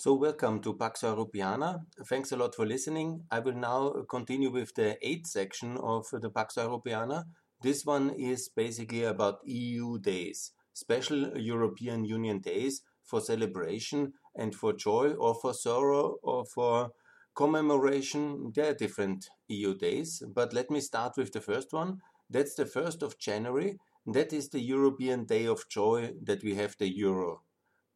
So, welcome to Pax Europiana. Thanks a lot for listening. I will now continue with the eighth section of the Pax Europiana. This one is basically about EU days, special European Union days for celebration and for joy or for sorrow or for commemoration. There are different EU days, but let me start with the first one. That's the 1st of January. That is the European Day of Joy that we have the Euro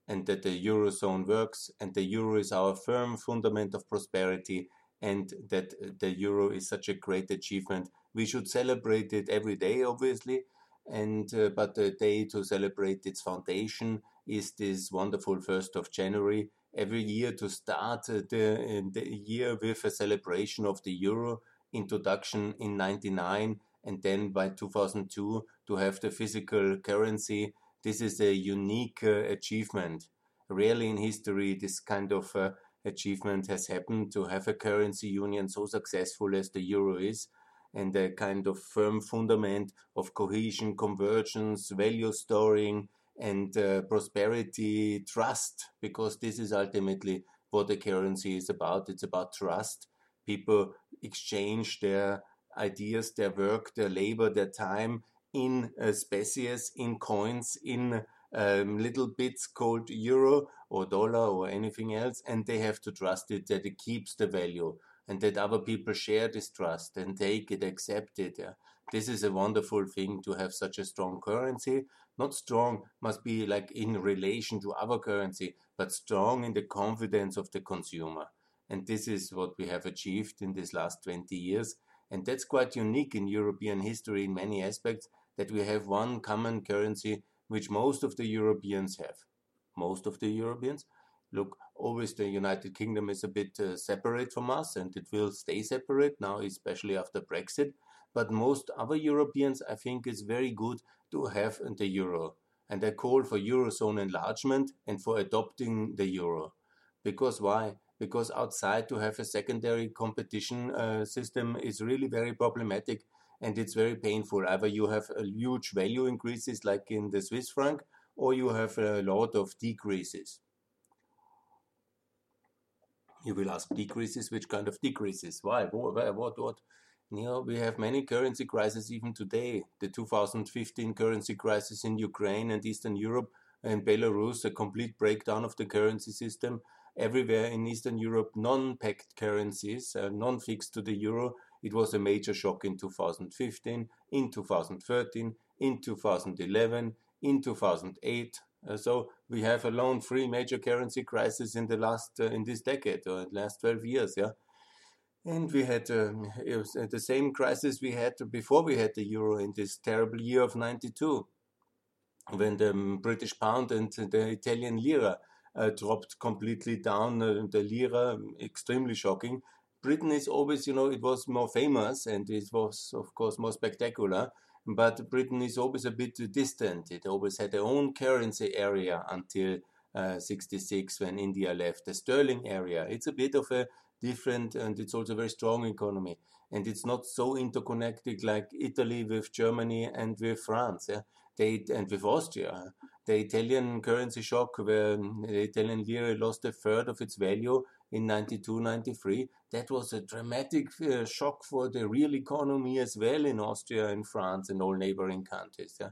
and that the Eurozone works and the Euro is our firm fundament of prosperity and that the Euro is such a great achievement. We should celebrate it every day, obviously, and uh, but the day to celebrate its foundation is this wonderful 1st of January every year to start uh, the, the year with a celebration of the Euro introduction in 99 and then by 2002 to have the physical currency this is a unique uh, achievement. Rarely in history this kind of uh, achievement has happened to have a currency union so successful as the euro is and a kind of firm fundament of cohesion, convergence, value storing, and uh, prosperity, trust, because this is ultimately what a currency is about. It's about trust. People exchange their ideas, their work, their labor, their time in uh, species, in coins, in um, little bits called euro or dollar or anything else, and they have to trust it that it keeps the value and that other people share this trust and take it, accept it. Yeah. This is a wonderful thing to have such a strong currency. Not strong must be like in relation to other currency, but strong in the confidence of the consumer. And this is what we have achieved in these last 20 years. And that's quite unique in European history in many aspects that we have one common currency which most of the Europeans have. Most of the Europeans. Look, always the United Kingdom is a bit uh, separate from us and it will stay separate now, especially after Brexit. But most other Europeans, I think, it's very good to have the euro. And I call for Eurozone enlargement and for adopting the euro. Because why? Because outside to have a secondary competition uh, system is really very problematic and it's very painful. Either you have a huge value increases like in the Swiss franc, or you have a lot of decreases. You will ask decreases, which kind of decreases? Why? What? What? what? You know, we have many currency crises even today. The 2015 currency crisis in Ukraine and Eastern Europe and Belarus, a complete breakdown of the currency system. Everywhere in Eastern Europe, non-pegged currencies, uh, non-fixed to the euro, it was a major shock in 2015, in 2013, in 2011, in 2008. Uh, so we have alone three major currency crises in the last uh, in this decade or last 12 years. Yeah. And we had um, uh, the same crisis we had before we had the euro in this terrible year of 92, when the um, British pound and the Italian lira uh, dropped completely down. Uh, the lira, extremely shocking. Britain is always, you know, it was more famous and it was, of course, more spectacular. But Britain is always a bit distant. It always had their own currency area until uh, 66 when India left the sterling area. It's a bit of a different and it's also a very strong economy. And it's not so interconnected like Italy with Germany and with France yeah? they, and with Austria. The Italian currency shock, where the Italian lira lost a third of its value in 92 93 that was a dramatic uh, shock for the real economy as well in austria and france and all neighboring countries yeah?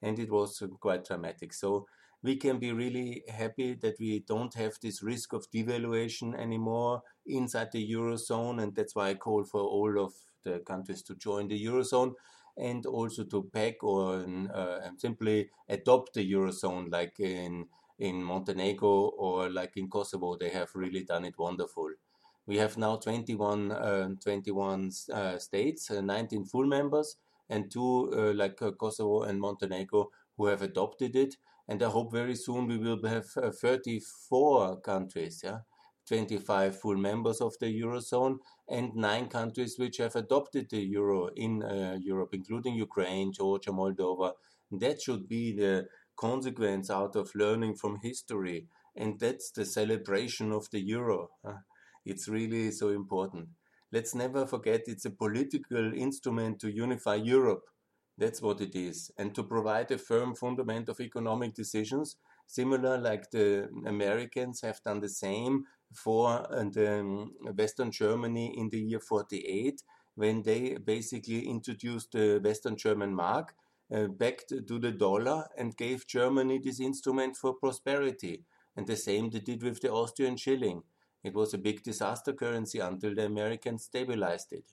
and it was uh, quite dramatic so we can be really happy that we don't have this risk of devaluation anymore inside the eurozone and that's why i call for all of the countries to join the eurozone and also to peg or uh, simply adopt the eurozone like in in Montenegro or like in Kosovo, they have really done it wonderful. We have now 21, uh, 21 uh, states, uh, 19 full members, and two uh, like uh, Kosovo and Montenegro who have adopted it. And I hope very soon we will have uh, 34 countries, yeah, 25 full members of the eurozone, and nine countries which have adopted the euro in uh, Europe, including Ukraine, Georgia, Moldova. That should be the consequence out of learning from history. And that's the celebration of the euro. It's really so important. Let's never forget it's a political instrument to unify Europe. That's what it is. And to provide a firm fundament of economic decisions similar like the Americans have done the same for the um, Western Germany in the year 48 when they basically introduced the Western German mark uh, back to the dollar and gave Germany this instrument for prosperity. And the same they did with the Austrian shilling. It was a big disaster currency until the Americans stabilized it.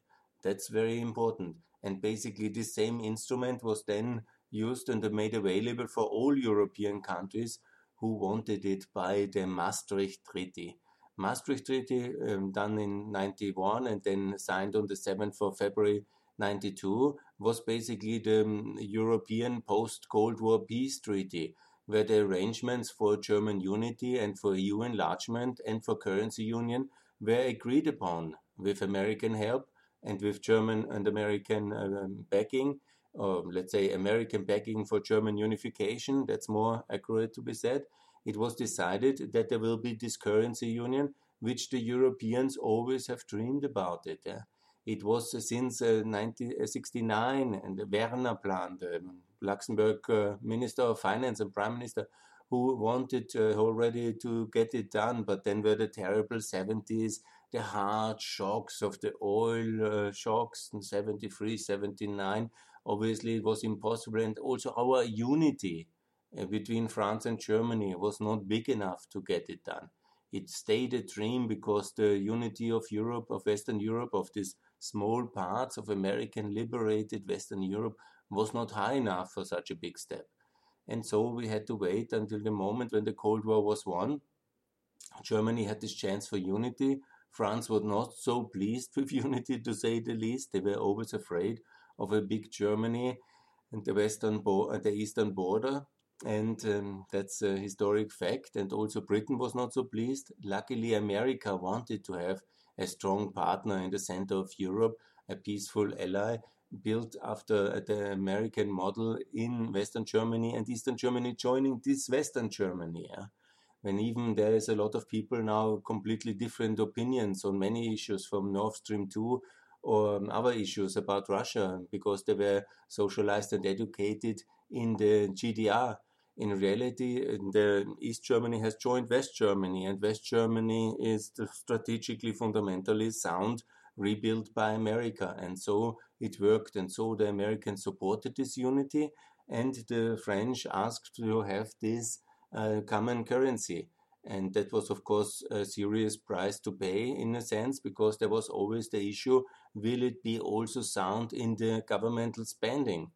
That's very important. And basically, this same instrument was then used and made available for all European countries who wanted it by the Maastricht Treaty. Maastricht Treaty, um, done in 91 and then signed on the 7th of February 92, was basically the um, European post Cold War peace treaty, where the arrangements for German unity and for EU enlargement and for currency union were agreed upon with American help and with German and American um, backing, or let's say American backing for German unification, that's more accurate to be said, it was decided that there will be this currency union, which the Europeans always have dreamed about it. Yeah? It was uh, since uh, 1969 and the Werner plan, the Luxembourg uh, Minister of Finance and Prime Minister, who wanted uh, already to get it done, but then were the terrible 70s, the hard shocks of the oil uh, shocks in 73, 79. Obviously, it was impossible, and also our unity uh, between France and Germany was not big enough to get it done. It stayed a dream because the unity of Europe, of Western Europe, of these small parts of American liberated Western Europe was not high enough for such a big step. And so we had to wait until the moment when the Cold War was won. Germany had this chance for unity. France was not so pleased with unity, to say the least. They were always afraid of a big Germany and the western bo- the eastern border and um, that's a historic fact. And also Britain was not so pleased. Luckily, America wanted to have a strong partner in the center of Europe, a peaceful ally built after the American model in Western Germany and Eastern Germany joining this Western Germany. Yeah? When even there is a lot of people now completely different opinions on many issues from Nord Stream 2 or um, other issues about Russia because they were socialized and educated in the GDR in reality, the East Germany has joined West Germany, and West Germany is strategically fundamentally sound, rebuilt by America. And so it worked, and so the Americans supported this unity, and the French asked to have this uh, common currency. And that was, of course, a serious price to pay in a sense, because there was always the issue will it be also sound in the governmental spending?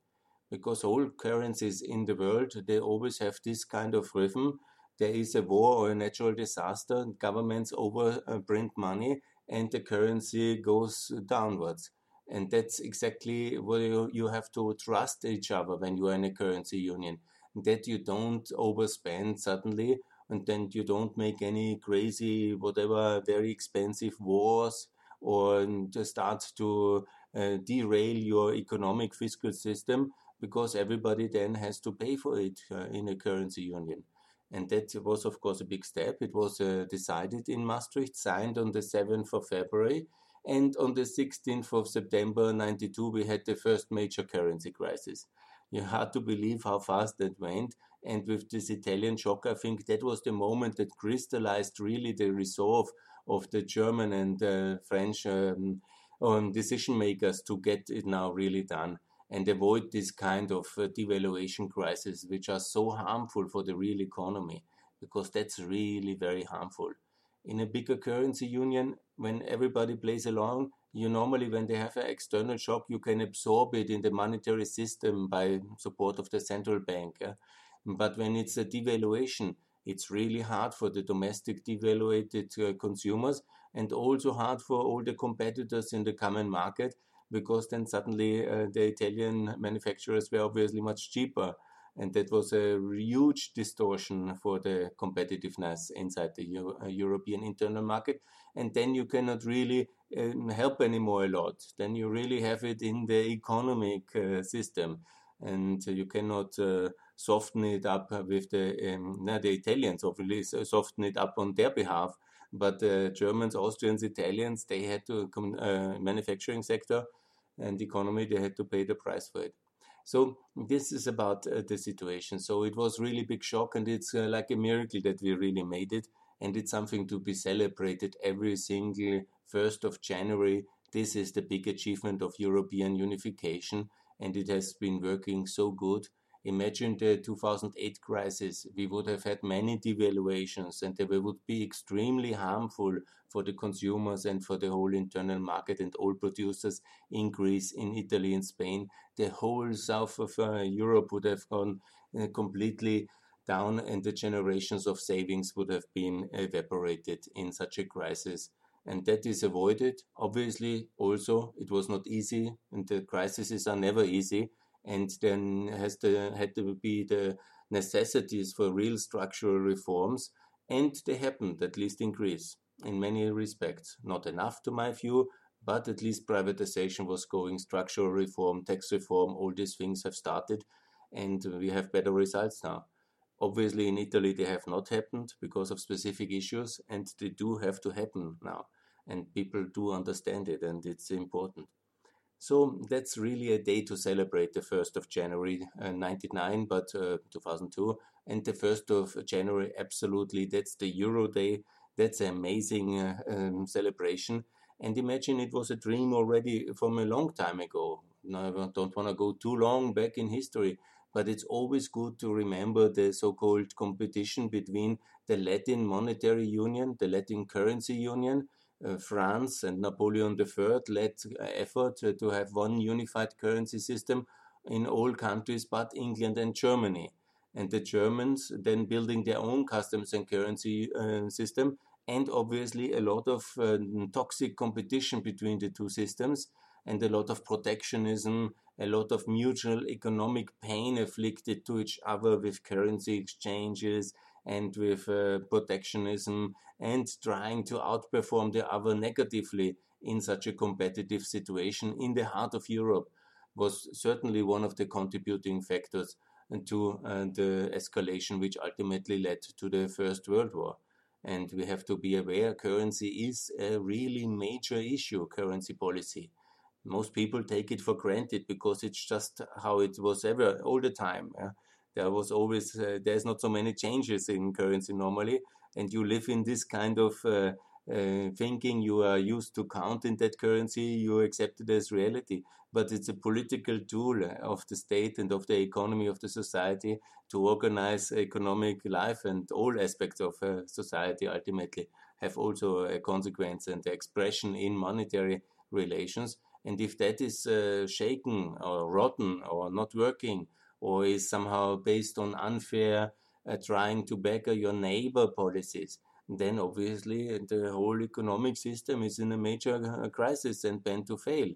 because all currencies in the world they always have this kind of rhythm there is a war or a natural disaster and governments overprint uh, money and the currency goes downwards and that's exactly what you, you have to trust each other when you are in a currency union that you don't overspend suddenly and then you don't make any crazy whatever very expensive wars or just start to uh, derail your economic fiscal system because everybody then has to pay for it uh, in a currency union. And that was, of course, a big step. It was uh, decided in Maastricht, signed on the 7th of February. And on the 16th of September 92, we had the first major currency crisis. You had to believe how fast that went. And with this Italian shock, I think that was the moment that crystallized really the resolve of the German and uh, French um, um, decision makers to get it now really done and avoid this kind of uh, devaluation crisis, which are so harmful for the real economy, because that's really very harmful. In a bigger currency union, when everybody plays along, you normally, when they have an external shock, you can absorb it in the monetary system by support of the central bank. Yeah? But when it's a devaluation, it's really hard for the domestic devaluated uh, consumers and also hard for all the competitors in the common market because then suddenly uh, the Italian manufacturers were obviously much cheaper. And that was a huge distortion for the competitiveness inside the Euro uh, European internal market. And then you cannot really um, help anymore a lot. Then you really have it in the economic uh, system. And you cannot uh, soften it up with the, um, the Italians, obviously, soften it up on their behalf. But the Germans, Austrians, Italians, they had to, uh, manufacturing sector and economy, they had to pay the price for it. So this is about uh, the situation. So it was really big shock, and it's uh, like a miracle that we really made it, and it's something to be celebrated every single first of January. This is the big achievement of European unification, and it has been working so good. Imagine the 2008 crisis. We would have had many devaluations, and they would be extremely harmful for the consumers and for the whole internal market and all producers in Greece, in Italy, in Spain. The whole south of uh, Europe would have gone uh, completely down, and the generations of savings would have been evaporated in such a crisis. And that is avoided. Obviously, also, it was not easy, and the crises are never easy and then has to had to be the necessities for real structural reforms, and they happened at least in Greece in many respects. Not enough to my view, but at least privatization was going, structural reform, tax reform, all these things have started, and we have better results now. Obviously, in Italy, they have not happened because of specific issues, and they do have to happen now. And people do understand it, and it's important. So that's really a day to celebrate the 1st of January uh, 99, but uh, 2002. And the 1st of January, absolutely, that's the Euro Day. That's an amazing uh, um, celebration. And imagine it was a dream already from a long time ago. Now, I don't want to go too long back in history, but it's always good to remember the so called competition between the Latin Monetary Union, the Latin Currency Union, uh, France and Napoleon III led uh, effort to have one unified currency system in all countries but England and Germany. And the Germans then building their own customs and currency uh, system, and obviously a lot of uh, toxic competition between the two systems, and a lot of protectionism, a lot of mutual economic pain afflicted to each other with currency exchanges and with uh, protectionism and trying to outperform the other negatively in such a competitive situation in the heart of Europe was certainly one of the contributing factors to uh, the escalation which ultimately led to the First World War. And we have to be aware currency is a really major issue, currency policy. Most people take it for granted because it's just how it was ever all the time. Yeah? there was always uh, there's not so many changes in currency normally and you live in this kind of uh, uh, thinking you are used to count in that currency you accept it as reality but it's a political tool of the state and of the economy of the society to organize economic life and all aspects of uh, society ultimately have also a consequence and expression in monetary relations and if that is uh, shaken or rotten or not working or is somehow based on unfair uh, trying to beggar your neighbor policies, then obviously the whole economic system is in a major uh, crisis and bent to fail.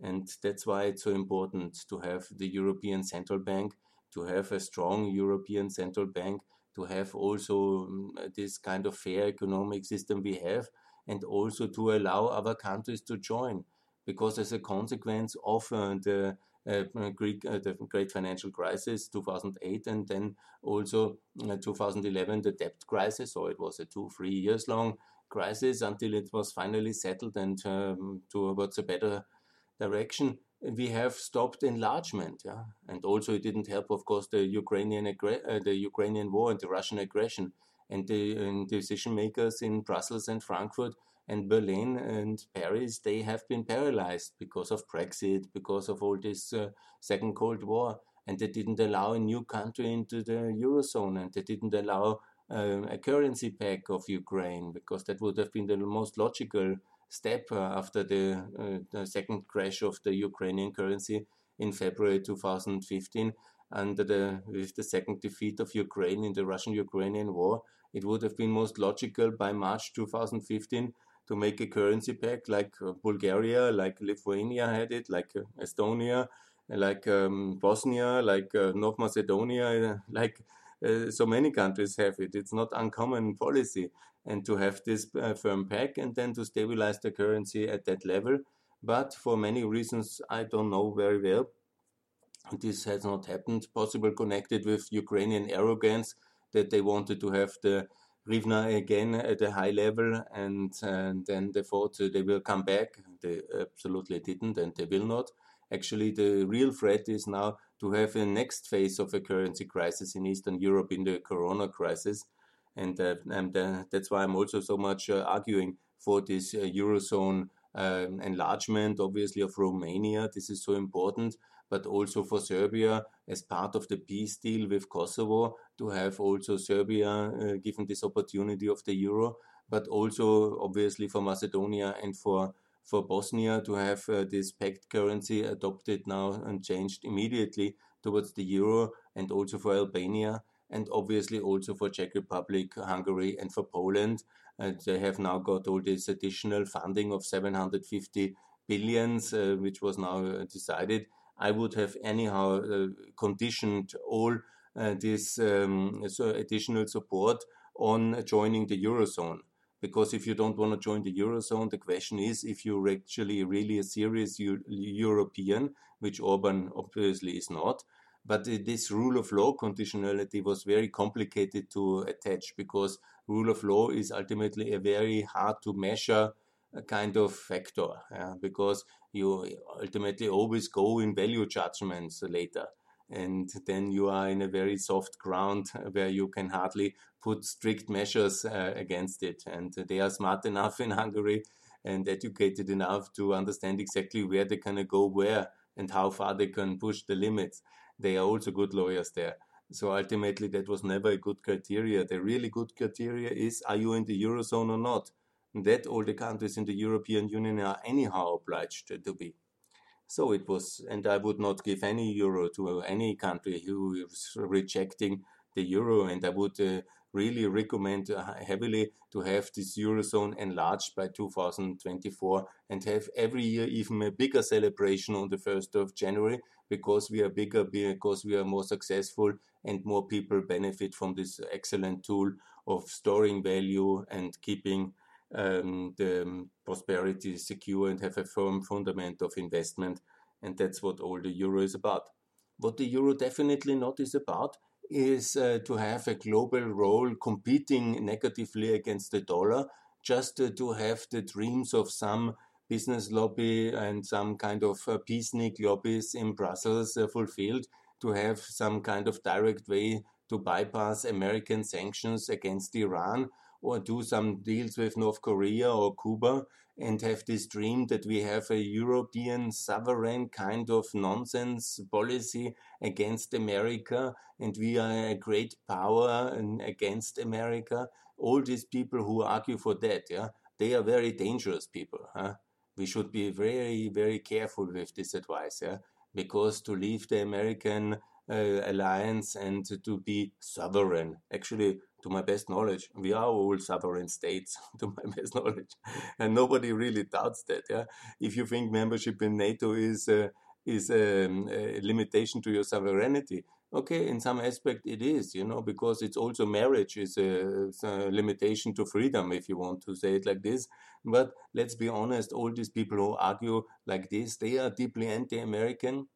And that's why it's so important to have the European Central Bank, to have a strong European Central Bank, to have also um, this kind of fair economic system we have, and also to allow other countries to join. Because as a consequence of uh, the uh, Greek, uh, the great financial crisis, 2008, and then also uh, 2011, the debt crisis. So it was a two, three years long crisis until it was finally settled and um, towards a better direction. We have stopped enlargement, yeah, and also it didn't help, of course, the Ukrainian uh, the Ukrainian war and the Russian aggression, and the and decision makers in Brussels and Frankfurt and Berlin and Paris, they have been paralyzed because of Brexit, because of all this uh, Second Cold War, and they didn't allow a new country into the Eurozone, and they didn't allow uh, a currency pack of Ukraine, because that would have been the most logical step uh, after the, uh, the second crash of the Ukrainian currency in February 2015 under the with the second defeat of Ukraine in the Russian-Ukrainian war, it would have been most logical by March 2015 to make a currency pack like uh, Bulgaria, like Lithuania had it, like uh, Estonia, like um, Bosnia, like uh, North Macedonia, like uh, so many countries have it. It's not uncommon policy, and to have this uh, firm pack and then to stabilize the currency at that level. But for many reasons, I don't know very well. This has not happened. Possible connected with Ukrainian arrogance that they wanted to have the Hryvnia again at a high level, and, and then they thought they will come back. They absolutely didn't, and they will not. Actually, the real threat is now to have a next phase of a currency crisis in Eastern Europe in the Corona crisis. And, uh, and uh, that's why I'm also so much uh, arguing for this uh, Eurozone um, enlargement, obviously, of Romania. This is so important, but also for Serbia as part of the peace deal with Kosovo to have also Serbia uh, given this opportunity of the euro, but also obviously for Macedonia and for for Bosnia to have uh, this pegged currency adopted now and changed immediately towards the euro, and also for Albania, and obviously also for Czech Republic, Hungary, and for Poland. And they have now got all this additional funding of 750 billions, uh, which was now uh, decided. I would have anyhow uh, conditioned all uh, this um, so additional support on joining the eurozone because if you don't want to join the eurozone, the question is if you're actually really a serious European, which Orban obviously is not. But this rule of law conditionality was very complicated to attach because rule of law is ultimately a very hard to measure kind of factor yeah, because you ultimately always go in value judgments later and then you are in a very soft ground where you can hardly put strict measures uh, against it. And they are smart enough in Hungary and educated enough to understand exactly where they can go where and how far they can push the limits. They are also good lawyers there. So ultimately, that was never a good criteria. The really good criteria is are you in the Eurozone or not? That all the countries in the European Union are anyhow obliged to be. So it was, and I would not give any euro to any country who is rejecting the euro, and I would uh, really recommend uh, heavily to have this eurozone enlarged by 2024 and have every year even a bigger celebration on the 1st of January because we are bigger, because we are more successful, and more people benefit from this excellent tool of storing value and keeping um, the prosperity secure and have a firm fundament of investment. And that's what all the euro is about. What the euro definitely not is about is uh, to have a global role competing negatively against the dollar, just uh, to have the dreams of some business lobby and some kind of uh, peacenik lobbies in Brussels uh, fulfilled, to have some kind of direct way to bypass American sanctions against Iran or do some deals with North Korea or Cuba and have this dream that we have a European sovereign kind of nonsense policy against America and we are a great power against America. All these people who argue for that, yeah, they are very dangerous people. Huh? We should be very, very careful with this advice, yeah, because to leave the American uh, alliance and to be sovereign, actually to my best knowledge, we are all sovereign states, to my best knowledge, and nobody really doubts that. Yeah, if you think membership in NATO is uh, is um, a limitation to your sovereignty, okay, in some aspect it is, you know, because it's also marriage is a, a, limitation to freedom, if you want to say it like this. But let's be honest, all these people who argue like this, they are deeply anti-American,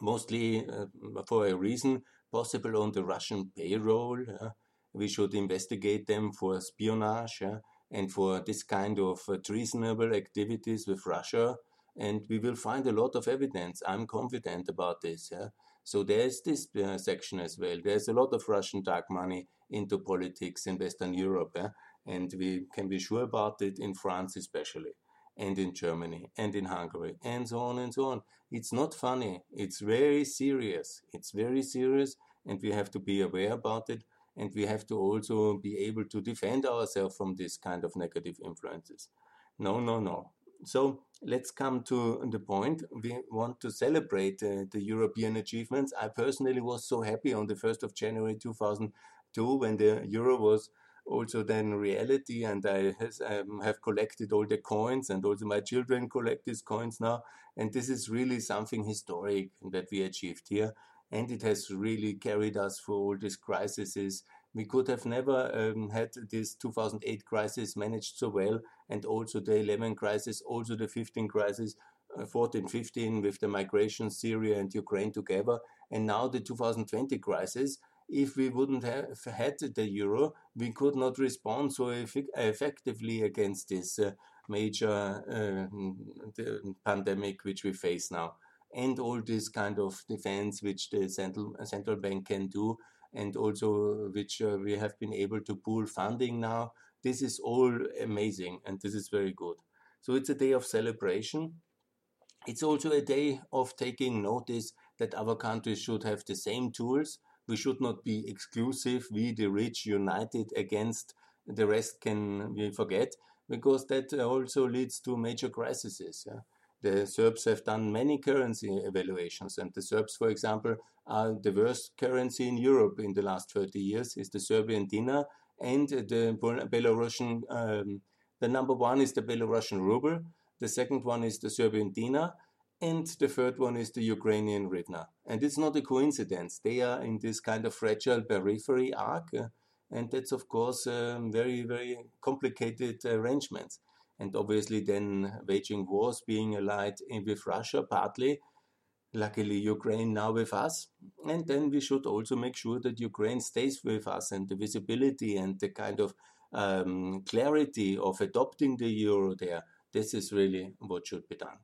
mostly uh, for a reason, possible on the Russian payroll. Uh, we should investigate them for espionage yeah, and for this kind of uh, treasonable activities with Russia. And we will find a lot of evidence. I'm confident about this. Yeah. So there's this uh, section as well. There's a lot of Russian dark money into politics in Western Europe. Yeah? And we can be sure about it in France, especially, and in Germany, and in Hungary, and so on and so on. It's not funny. It's very serious. It's very serious, and we have to be aware about it and we have to also be able to defend ourselves from this kind of negative influences. No, no, no. So let's come to the point. We want to celebrate uh, the European achievements. I personally was so happy on the 1st of January 2002 when the euro was also then reality and I has, um, have collected all the coins and also my children collect these coins now and this is really something historic that we achieved here and it has really carried us through all these crises. We could have never um, had this 2008 crisis managed so well, and also the 11 crisis, also the 15 crisis, uh, 14, 15 with the migration, Syria and Ukraine together, and now the 2020 crisis. If we wouldn't have had the euro, we could not respond so eff- effectively against this uh, major uh, pandemic which we face now and all this kind of defense which the central central bank can do, and also which uh, we have been able to pool funding now. This is all amazing, and this is very good. So it's a day of celebration. It's also a day of taking notice that our countries should have the same tools. We should not be exclusive. We, the rich, united against the rest, can we forget because that also leads to major crises. Yeah? The Serbs have done many currency evaluations, and the Serbs, for example, are the worst currency in Europe in the last 30 years. Is the Serbian dinar and the Belarusian. Um, the number one is the Belarusian ruble. The second one is the Serbian dinar, and the third one is the Ukrainian hryvnia. And it's not a coincidence. They are in this kind of fragile periphery arc, uh, and that's of course um, very very complicated arrangements and obviously then waging wars, being allied with Russia partly. Luckily, Ukraine now with us. And then we should also make sure that Ukraine stays with us and the visibility and the kind of um, clarity of adopting the euro there. This is really what should be done.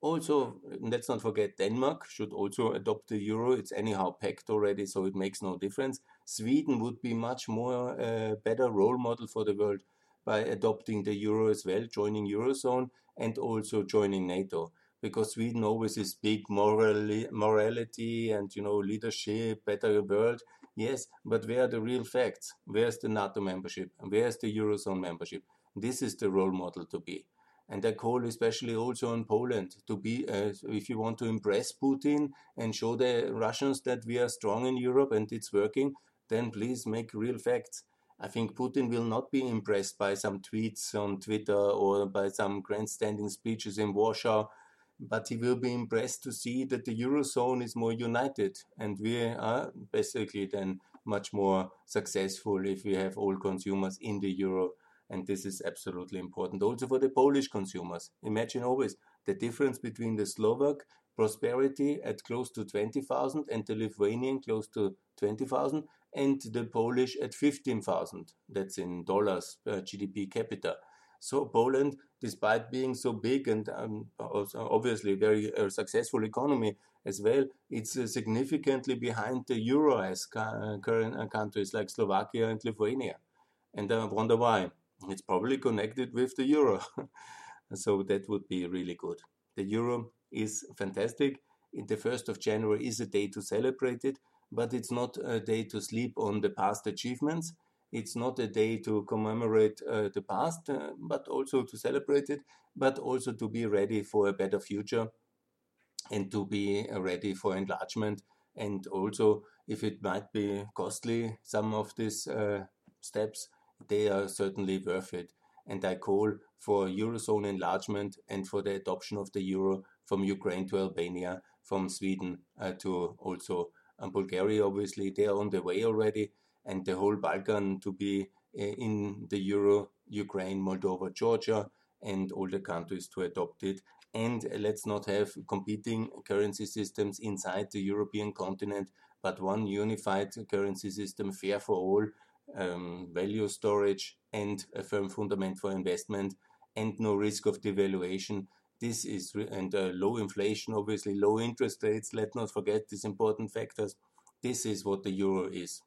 Also, let's not forget Denmark should also adopt the euro. It's anyhow pegged already, so it makes no difference. Sweden would be much more uh, better role model for the world by adopting the euro as well, joining eurozone and also joining NATO. Because Sweden always is big morally, morality and you know leadership, better world. Yes, but where are the real facts? Where's the NATO membership? Where's the eurozone membership? This is the role model to be. And I call especially also on Poland to be, uh, if you want to impress Putin and show the Russians that we are strong in Europe and it's working, then please make real facts. I think Putin will not be impressed by some tweets on Twitter or by some grandstanding speeches in Warsaw, but he will be impressed to see that the Eurozone is more united and we are basically then much more successful if we have all consumers in the Euro. And this is absolutely important also for the Polish consumers. Imagine always the difference between the Slovak prosperity at close to 20,000 and the Lithuanian close to 20,000 and the Polish at 15,000. That's in dollars per GDP capita. So Poland, despite being so big and um, obviously very uh, successful economy as well, it's uh, significantly behind the euro as uh, current uh, countries like Slovakia and Lithuania. And I wonder why. It's probably connected with the euro. so that would be really good. The euro is fantastic. The 1st of January is a day to celebrate it but it's not a day to sleep on the past achievements. It's not a day to commemorate uh, the past, uh, but also to celebrate it, but also to be ready for a better future and to be ready for enlargement. And also, if it might be costly, some of these uh, steps, they are certainly worth it. And I call for Eurozone enlargement and for the adoption of the euro from Ukraine to Albania, from Sweden uh, to also and Bulgaria, obviously, they are on the way already, and the whole Balkan to be eh, in the euro, Ukraine, Moldova, Georgia, and all the countries to adopt it. And let's not have competing currency systems inside the European continent, but one unified currency system, fair for all, um, value storage, and a firm fundament for investment, and no risk of devaluation this is and uh, low inflation, obviously low interest rates. Let's not forget these important factors. This is what the euro is.